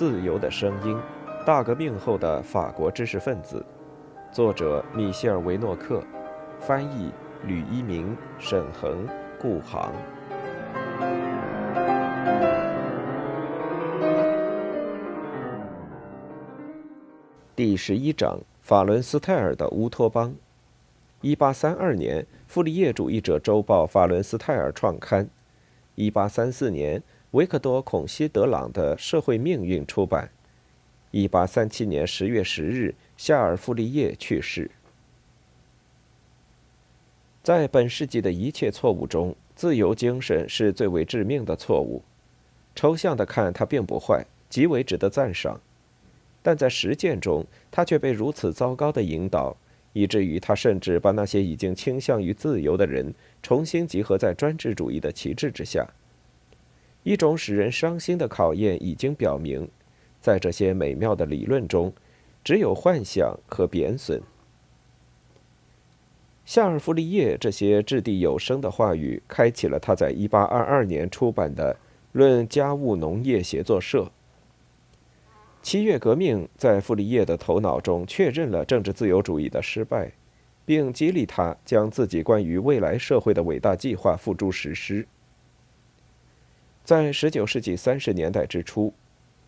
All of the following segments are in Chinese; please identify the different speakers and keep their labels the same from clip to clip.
Speaker 1: 自由的声音》，大革命后的法国知识分子，作者米歇尔·维诺克，翻译吕一鸣、沈恒、顾航。第十一章：法伦斯泰尔的乌托邦。一八三二年，傅立叶主义者周报《法伦斯泰尔》创刊。一八三四年，维克多·孔希德朗的《社会命运》出版。一八三七年十月十日，夏尔·傅立叶去世。在本世纪的一切错误中，自由精神是最为致命的错误。抽象的看，它并不坏，极为值得赞赏。但在实践中，他却被如此糟糕的引导，以至于他甚至把那些已经倾向于自由的人重新集合在专制主义的旗帜之下。一种使人伤心的考验已经表明，在这些美妙的理论中，只有幻想和贬损。夏尔·弗利叶这些掷地有声的话语，开启了他在1822年出版的《论家务农业协作社》。七月革命在傅立叶的头脑中确认了政治自由主义的失败，并激励他将自己关于未来社会的伟大计划付诸实施。在19世纪30年代之初，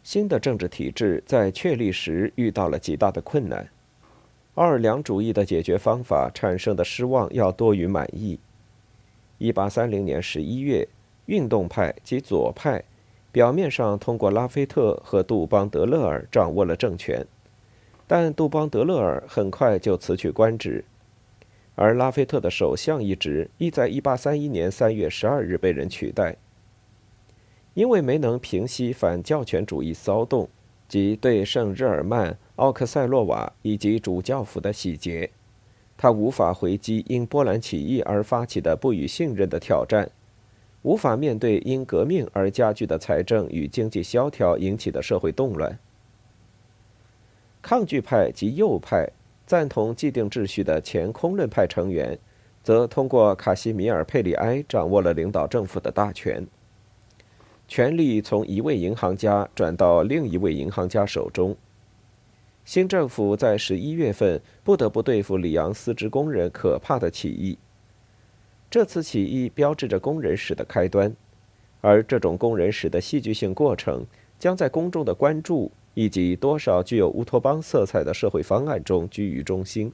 Speaker 1: 新的政治体制在确立时遇到了极大的困难。奥尔良主义的解决方法产生的失望要多于满意。1830年11月，运动派及左派。表面上通过拉菲特和杜邦德勒尔掌握了政权，但杜邦德勒尔很快就辞去官职，而拉菲特的首相一职亦在1831年3月12日被人取代。因为没能平息反教权主义骚动及对圣日耳曼、奥克塞洛瓦以及主教府的洗劫，他无法回击因波兰起义而发起的不予信任的挑战。无法面对因革命而加剧的财政与经济萧条引起的社会动乱。抗拒派及右派赞同既定秩序的前空论派成员，则通过卡西米尔·佩里埃掌握了领导政府的大权。权力从一位银行家转到另一位银行家手中。新政府在十一月份不得不对付里昂丝织工人可怕的起义。这次起义标志着工人史的开端，而这种工人史的戏剧性过程将在公众的关注以及多少具有乌托邦色彩的社会方案中居于中心。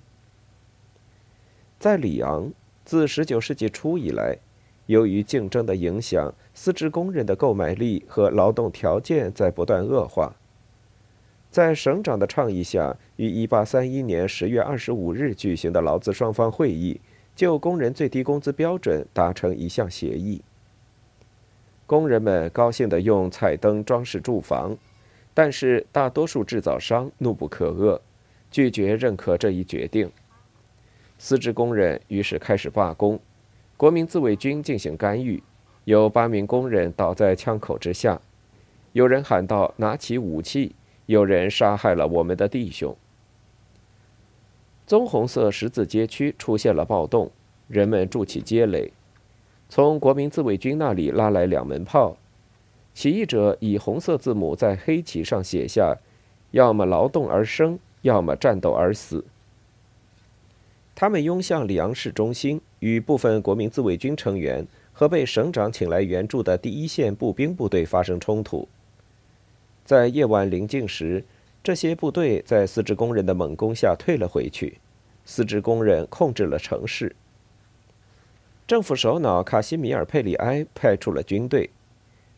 Speaker 1: 在里昂，自19世纪初以来，由于竞争的影响，丝织工人的购买力和劳动条件在不断恶化。在省长的倡议下，于1831年10月25日举行的劳资双方会议。就工人最低工资标准达成一项协议。工人们高兴地用彩灯装饰住房，但是大多数制造商怒不可遏，拒绝认可这一决定。丝织工人于是开始罢工，国民自卫军进行干预，有八名工人倒在枪口之下，有人喊道：“拿起武器！”有人杀害了我们的弟兄。棕红色十字街区出现了暴动，人们筑起街垒，从国民自卫军那里拉来两门炮。起义者以红色字母在黑旗上写下：“要么劳动而生，要么战斗而死。”他们拥向里昂市中心，与部分国民自卫军成员和被省长请来援助的第一线步兵部队发生冲突。在夜晚临近时。这些部队在丝织工人的猛攻下退了回去，丝织工人控制了城市。政府首脑卡西米尔·佩里埃派出了军队，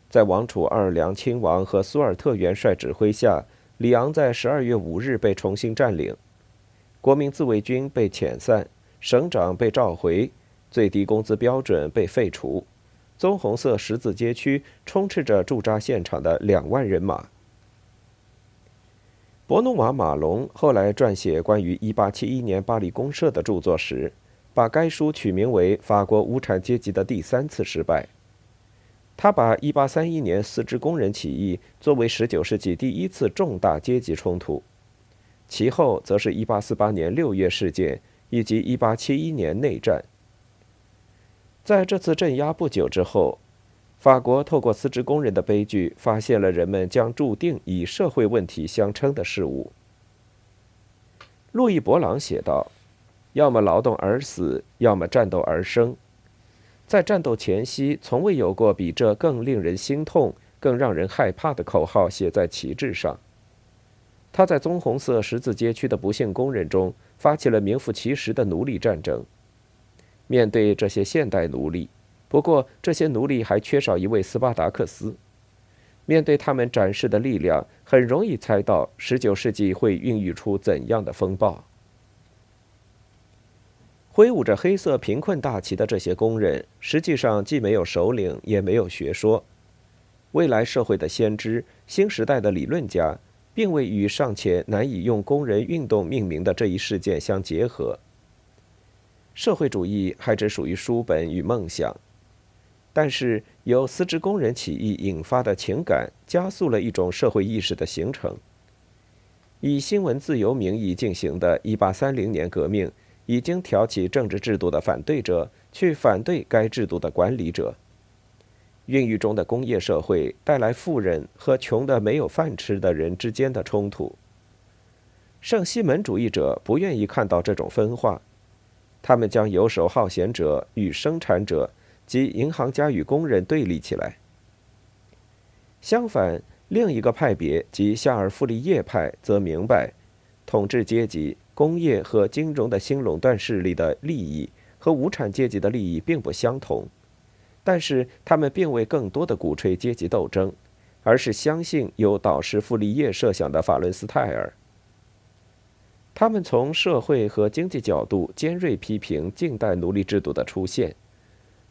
Speaker 1: 在王储奥尔良亲王和苏尔特元帅指挥下，里昂在十二月五日被重新占领，国民自卫军被遣散，省长被召回，最低工资标准被废除，棕红色十字街区充斥着驻扎现场的两万人马。伯努瓦·马龙后来撰写关于1871年巴黎公社的著作时，把该书取名为《法国无产阶级的第三次失败》。他把1831年四支工人起义作为19世纪第一次重大阶级冲突，其后则是1848年六月事件以及1871年内战。在这次镇压不久之后，法国透过丝织工人的悲剧，发现了人们将注定以社会问题相称的事物。路易·博朗写道：“要么劳动而死，要么战斗而生。在战斗前夕，从未有过比这更令人心痛、更让人害怕的口号写在旗帜上。”他在棕红色十字街区的不幸工人中发起了名副其实的奴隶战争。面对这些现代奴隶。不过，这些奴隶还缺少一位斯巴达克斯。面对他们展示的力量，很容易猜到19世纪会孕育出怎样的风暴。挥舞着黑色贫困大旗的这些工人，实际上既没有首领，也没有学说。未来社会的先知、新时代的理论家，并未与尚且难以用工人运动命名的这一事件相结合。社会主义还只属于书本与梦想。但是，由丝织工人起义引发的情感，加速了一种社会意识的形成。以新闻自由名义进行的1830年革命，已经挑起政治制度的反对者去反对该制度的管理者。孕育中的工业社会带来富人和穷的没有饭吃的人之间的冲突。圣西门主义者不愿意看到这种分化，他们将游手好闲者与生产者。及银行家与工人对立起来。相反，另一个派别即夏尔傅利叶派则明白，统治阶级、工业和金融的新垄断势力的利益和无产阶级的利益并不相同，但是他们并未更多的鼓吹阶级斗争，而是相信由导师傅立叶设想的法伦斯泰尔。他们从社会和经济角度尖锐批评近代奴隶制度的出现。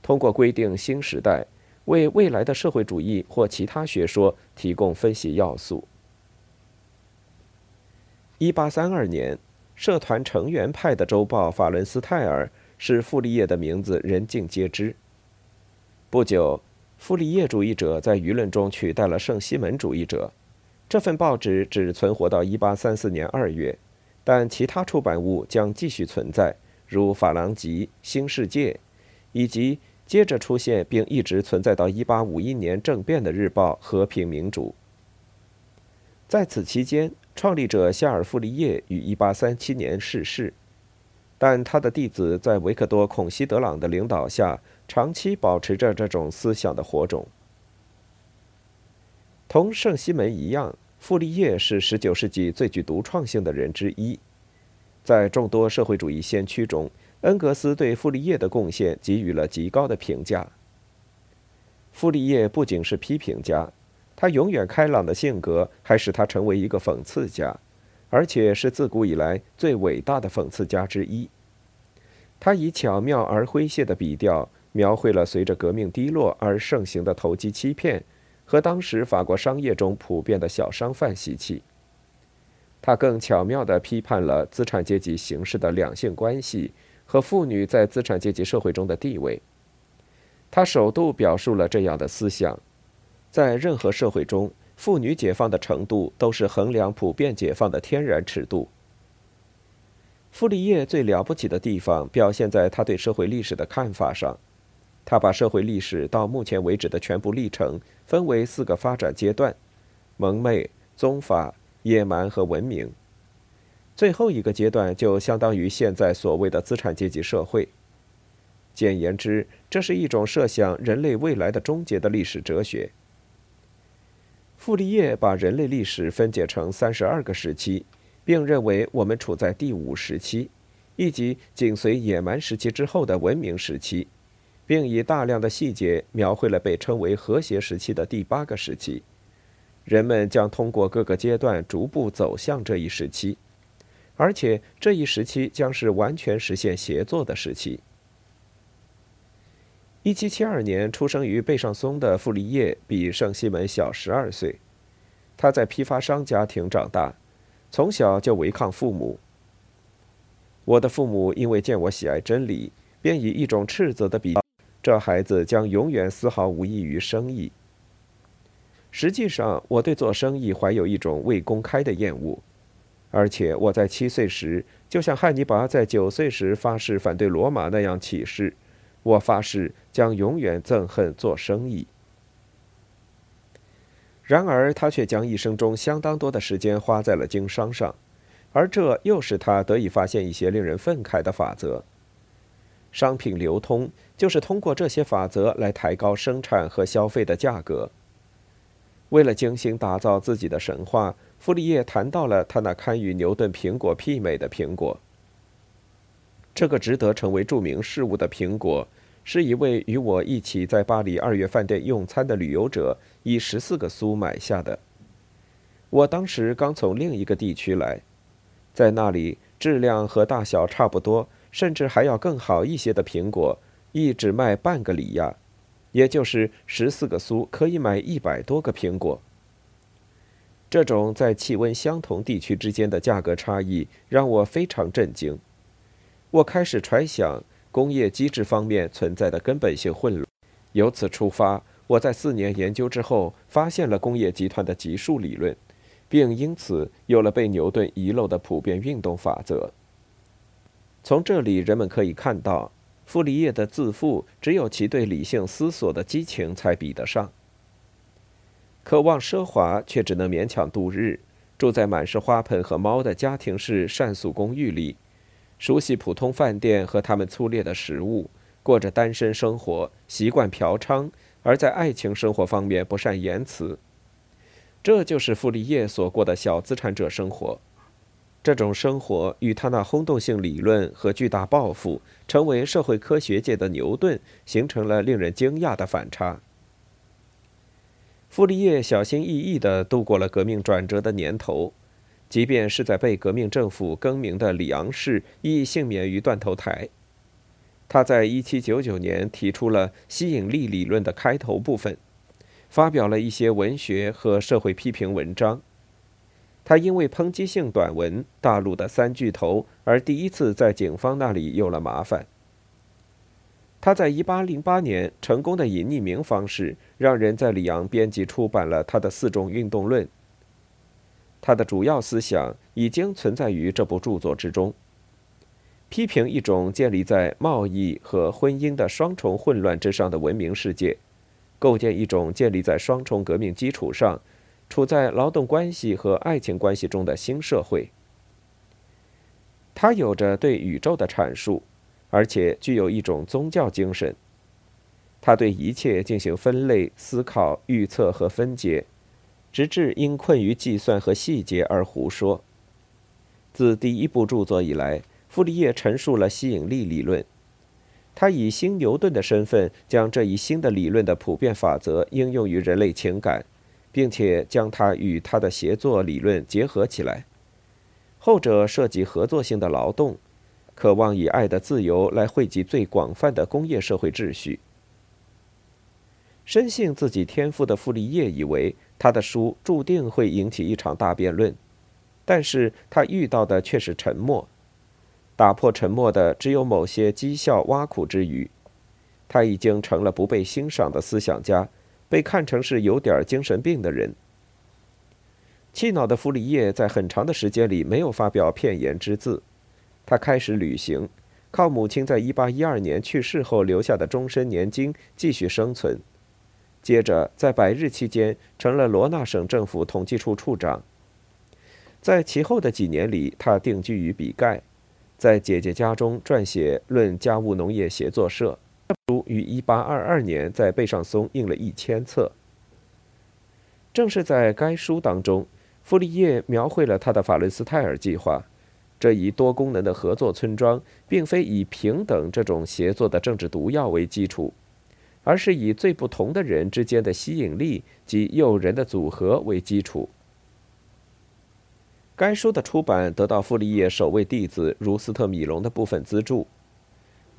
Speaker 1: 通过规定新时代，为未来的社会主义或其他学说提供分析要素。一八三二年，社团成员派的周报《法伦斯泰尔》使傅立叶的名字人尽皆知。不久，傅立叶主义者在舆论中取代了圣西门主义者。这份报纸只存活到一八三四年二月，但其他出版物将继续存在，如《法郎集》《新世界》，以及。接着出现并一直存在到1851年政变的日报《和平民主》。在此期间，创立者夏尔·傅立叶于1837年逝世，但他的弟子在维克多·孔希德朗的领导下，长期保持着这种思想的火种。同圣西门一样，傅立叶是19世纪最具独创性的人之一，在众多社会主义先驱中。恩格斯对傅立叶的贡献给予了极高的评价。傅立叶不仅是批评家，他永远开朗的性格还使他成为一个讽刺家，而且是自古以来最伟大的讽刺家之一。他以巧妙而诙谐的笔调描绘了随着革命低落而盛行的投机欺骗和当时法国商业中普遍的小商贩习气。他更巧妙地批判了资产阶级形式的两性关系。和妇女在资产阶级社会中的地位，他首度表述了这样的思想：在任何社会中，妇女解放的程度都是衡量普遍解放的天然尺度。傅立叶最了不起的地方表现在他对社会历史的看法上，他把社会历史到目前为止的全部历程分为四个发展阶段：蒙昧、宗法、野蛮和文明。最后一个阶段就相当于现在所谓的资产阶级社会。简言之，这是一种设想人类未来的终结的历史哲学。傅立叶把人类历史分解成三十二个时期，并认为我们处在第五时期，以及紧随野蛮时期之后的文明时期，并以大量的细节描绘了被称为和谐时期的第八个时期。人们将通过各个阶段逐步走向这一时期。而且这一时期将是完全实现协作的时期。一七七二年出生于贝尚松的傅立叶比圣西门小十二岁，他在批发商家庭长大，从小就违抗父母。我的父母因为见我喜爱真理，便以一种斥责的比这孩子将永远丝毫无益于生意。实际上，我对做生意怀有一种未公开的厌恶。而且我在七岁时，就像汉尼拔在九岁时发誓反对罗马那样起誓：我发誓将永远憎恨做生意。然而，他却将一生中相当多的时间花在了经商上，而这又使他得以发现一些令人愤慨的法则。商品流通就是通过这些法则来抬高生产和消费的价格。为了精心打造自己的神话，傅立叶谈到了他那堪与牛顿苹果媲美的苹果。这个值得成为著名事物的苹果。是一位与我一起在巴黎二月饭店用餐的旅游者以十四个苏买下的。我当时刚从另一个地区来，在那里质量和大小差不多，甚至还要更好一些的苹果，一只卖半个里亚，也就是十四个苏可以买一百多个苹果。这种在气温相同地区之间的价格差异让我非常震惊。我开始揣想。工业机制方面存在的根本性混乱。由此出发，我在四年研究之后，发现了工业集团的级数理论，并因此有了被牛顿遗漏的普遍运动法则。从这里，人们可以看到，傅立叶的自负只有其对理性思索的激情才比得上。渴望奢华却只能勉强度日，住在满是花盆和猫的家庭式膳宿公寓里。熟悉普通饭店和他们粗劣的食物，过着单身生活，习惯嫖娼，而在爱情生活方面不善言辞。这就是傅立叶所过的小资产者生活。这种生活与他那轰动性理论和巨大抱负，成为社会科学界的牛顿，形成了令人惊讶的反差。傅立叶小心翼翼地度过了革命转折的年头。即便是在被革命政府更名的里昂市，亦幸免于断头台。他在1799年提出了吸引力理论的开头部分，发表了一些文学和社会批评文章。他因为抨击性短文《大陆的三巨头》而第一次在警方那里有了麻烦。他在1808年成功的以匿名方式，让人在里昂编辑出版了他的《四种运动论》。他的主要思想已经存在于这部著作之中，批评一种建立在贸易和婚姻的双重混乱之上的文明世界，构建一种建立在双重革命基础上、处在劳动关系和爱情关系中的新社会。他有着对宇宙的阐述，而且具有一种宗教精神。他对一切进行分类、思考、预测和分解。直至因困于计算和细节而胡说。自第一部著作以来，傅立叶陈述了吸引力理论。他以新牛顿的身份，将这一新的理论的普遍法则应用于人类情感，并且将它与他的协作理论结合起来。后者涉及合作性的劳动，渴望以爱的自由来汇集最广泛的工业社会秩序。深信自己天赋的傅立叶以为。他的书注定会引起一场大辩论，但是他遇到的却是沉默。打破沉默的只有某些讥笑挖苦之语。他已经成了不被欣赏的思想家，被看成是有点精神病的人。气恼的弗里叶在很长的时间里没有发表片言之字。他开始旅行，靠母亲在1812年去世后留下的终身年金继续生存。接着，在百日期间，成了罗纳省政府统计处处长。在其后的几年里，他定居于比盖，在姐姐家中撰写《论家务农业协作社》，书于1822年在贝尚松印了一千册。正是在该书当中，傅立叶描绘了他的法伦斯泰尔计划，这一多功能的合作村庄，并非以平等这种协作的政治毒药为基础。而是以最不同的人之间的吸引力及诱人的组合为基础。该书的出版得到傅立叶首位弟子如斯特·米隆的部分资助。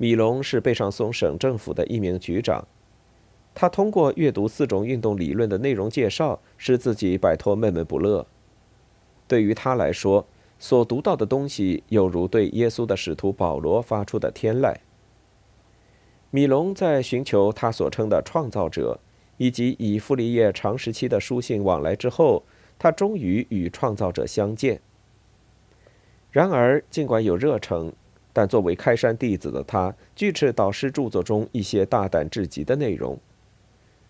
Speaker 1: 米隆是贝尚松省政府的一名局长，他通过阅读四种运动理论的内容介绍，使自己摆脱闷闷不乐。对于他来说，所读到的东西有如对耶稣的使徒保罗发出的天籁。米隆在寻求他所称的创造者，以及以傅立叶长时期的书信往来之后，他终于与创造者相见。然而，尽管有热诚，但作为开山弟子的他，拒斥导师著作中一些大胆至极的内容，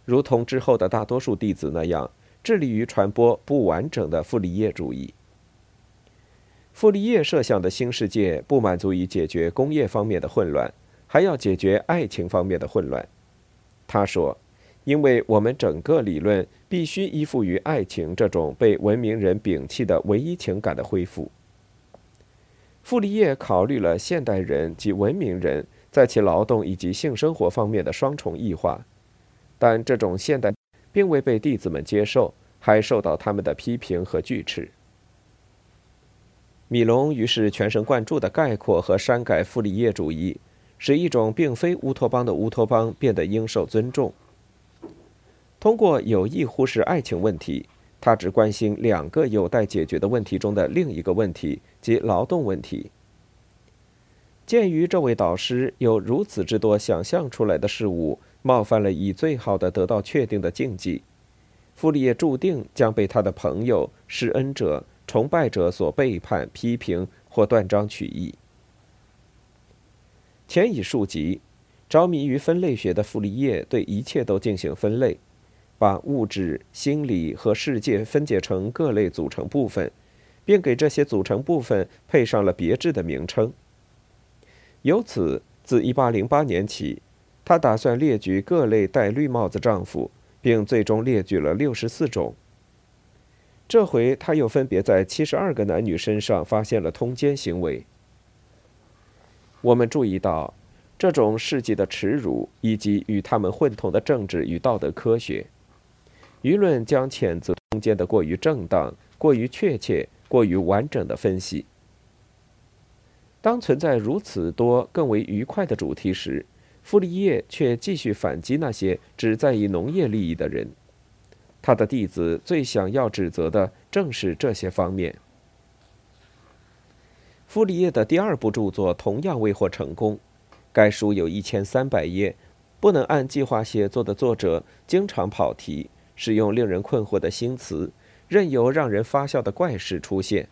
Speaker 1: 如同之后的大多数弟子那样，致力于传播不完整的傅立叶主义。傅立叶设想的新世界不满足于解决工业方面的混乱，还要解决爱情方面的混乱。他说：“因为我们整个理论必须依附于爱情这种被文明人摒弃的唯一情感的恢复。”傅立叶考虑了现代人及文明人在其劳动以及性生活方面的双重异化，但这种现代并未被弟子们接受，还受到他们的批评和拒斥。米龙于是全神贯注地概括和删改傅立叶主义，使一种并非乌托邦的乌托邦变得应受尊重。通过有意忽视爱情问题。他只关心两个有待解决的问题中的另一个问题，即劳动问题。鉴于这位导师有如此之多想象出来的事物，冒犯了以最好的得到确定的禁忌，傅立叶注定将被他的朋友、施恩者、崇拜者所背叛、批评或断章取义。前已述及，着迷于分类学的傅立叶对一切都进行分类。把物质、心理和世界分解成各类组成部分，并给这些组成部分配上了别致的名称。由此，自1808年起，他打算列举各类戴绿帽子丈夫，并最终列举了64种。这回，他又分别在72个男女身上发现了通奸行为。我们注意到，这种世纪的耻辱，以及与他们混同的政治与道德科学。舆论将谴责中间的过于正当、过于确切、过于完整的分析。当存在如此多更为愉快的主题时，傅立叶却继续反击那些只在意农业利益的人。他的弟子最想要指责的正是这些方面。傅立叶的第二部著作同样未获成功。该书有一千三百页，不能按计划写作的作者经常跑题。使用令人困惑的新词，任由让人发笑的怪事出现。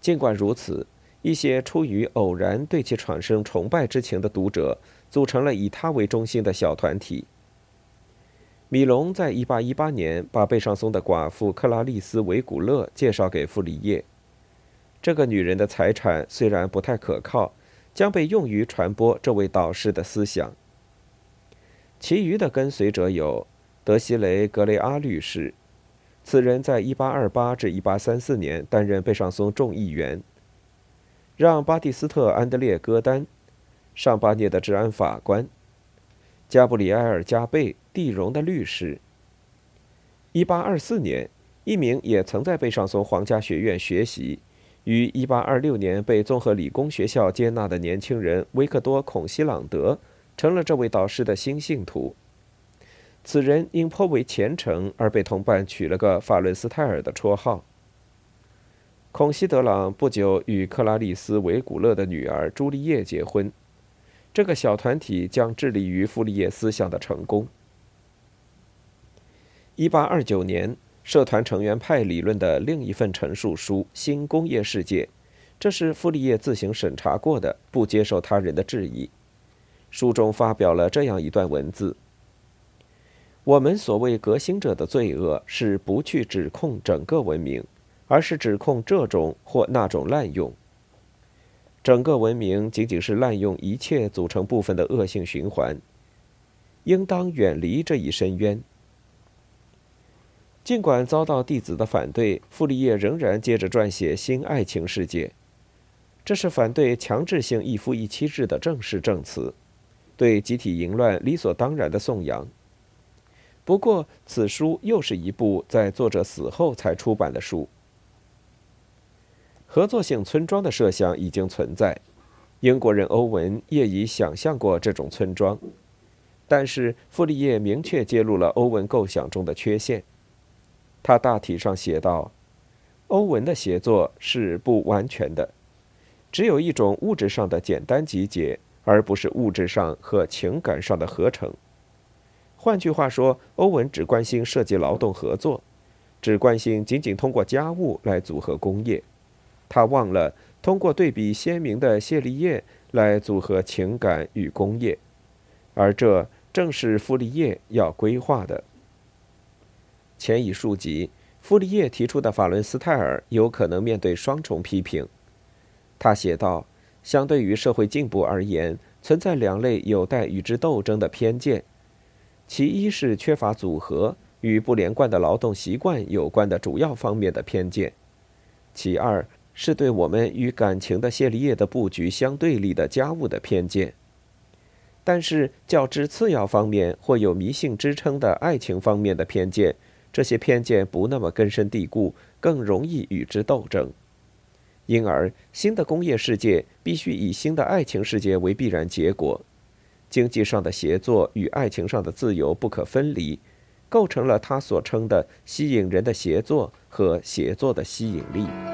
Speaker 1: 尽管如此，一些出于偶然对其产生崇拜之情的读者，组成了以他为中心的小团体。米隆在1818年把贝尚松的寡妇克拉丽丝·维古勒介绍给傅里叶。这个女人的财产虽然不太可靠，将被用于传播这位导师的思想。其余的跟随者有。德西雷·格雷阿律师，此人在1828至1834年担任贝尚松众议员。让·巴蒂斯特·安德烈·戈丹，上巴涅的治安法官。加布里埃尔·加贝，蒂荣的律师。1824年，一名也曾在贝尚松皇家学院学习，于1826年被综合理工学校接纳的年轻人维克多·孔希朗德，成了这位导师的新信徒。此人因颇为虔诚而被同伴取了个法伦斯泰尔的绰号。孔希德朗不久与克拉丽丝·维古勒的女儿朱丽叶结婚。这个小团体将致力于傅立叶思想的成功。1829年，社团成员派理论的另一份陈述书《新工业世界》，这是傅立叶自行审查过的，不接受他人的质疑。书中发表了这样一段文字。我们所谓革新者的罪恶是不去指控整个文明，而是指控这种或那种滥用。整个文明仅仅是滥用一切组成部分的恶性循环，应当远离这一深渊。尽管遭到弟子的反对，傅立叶仍然接着撰写《新爱情世界》，这是反对强制性一夫一妻制的正式证词，对集体淫乱理所当然的颂扬。不过，此书又是一部在作者死后才出版的书。合作性村庄的设想已经存在，英国人欧文业已想象过这种村庄，但是傅立叶明确揭露了欧文构想中的缺陷。他大体上写道：“欧文的写作是不完全的，只有一种物质上的简单集结，而不是物质上和情感上的合成。”换句话说，欧文只关心涉及劳动合作，只关心仅仅通过家务来组合工业。他忘了通过对比鲜明的谢利叶来组合情感与工业，而这正是傅立叶要规划的。前已述及，傅立叶提出的法伦斯泰尔有可能面对双重批评。他写道：“相对于社会进步而言，存在两类有待与之斗争的偏见，其一是缺乏组合与不连贯的劳动习惯有关的主要方面的偏见，其二是对我们与感情的谢利叶的布局相对立的家务的偏见。但是较之次要方面或有迷信支撑的爱情方面的偏见，这些偏见不那么根深蒂固，更容易与之斗争。”因而，新的工业世界必须以新的爱情世界为必然结果。经济上的协作与爱情上的自由不可分离，构成了他所称的吸引人的协作和协作的吸引力。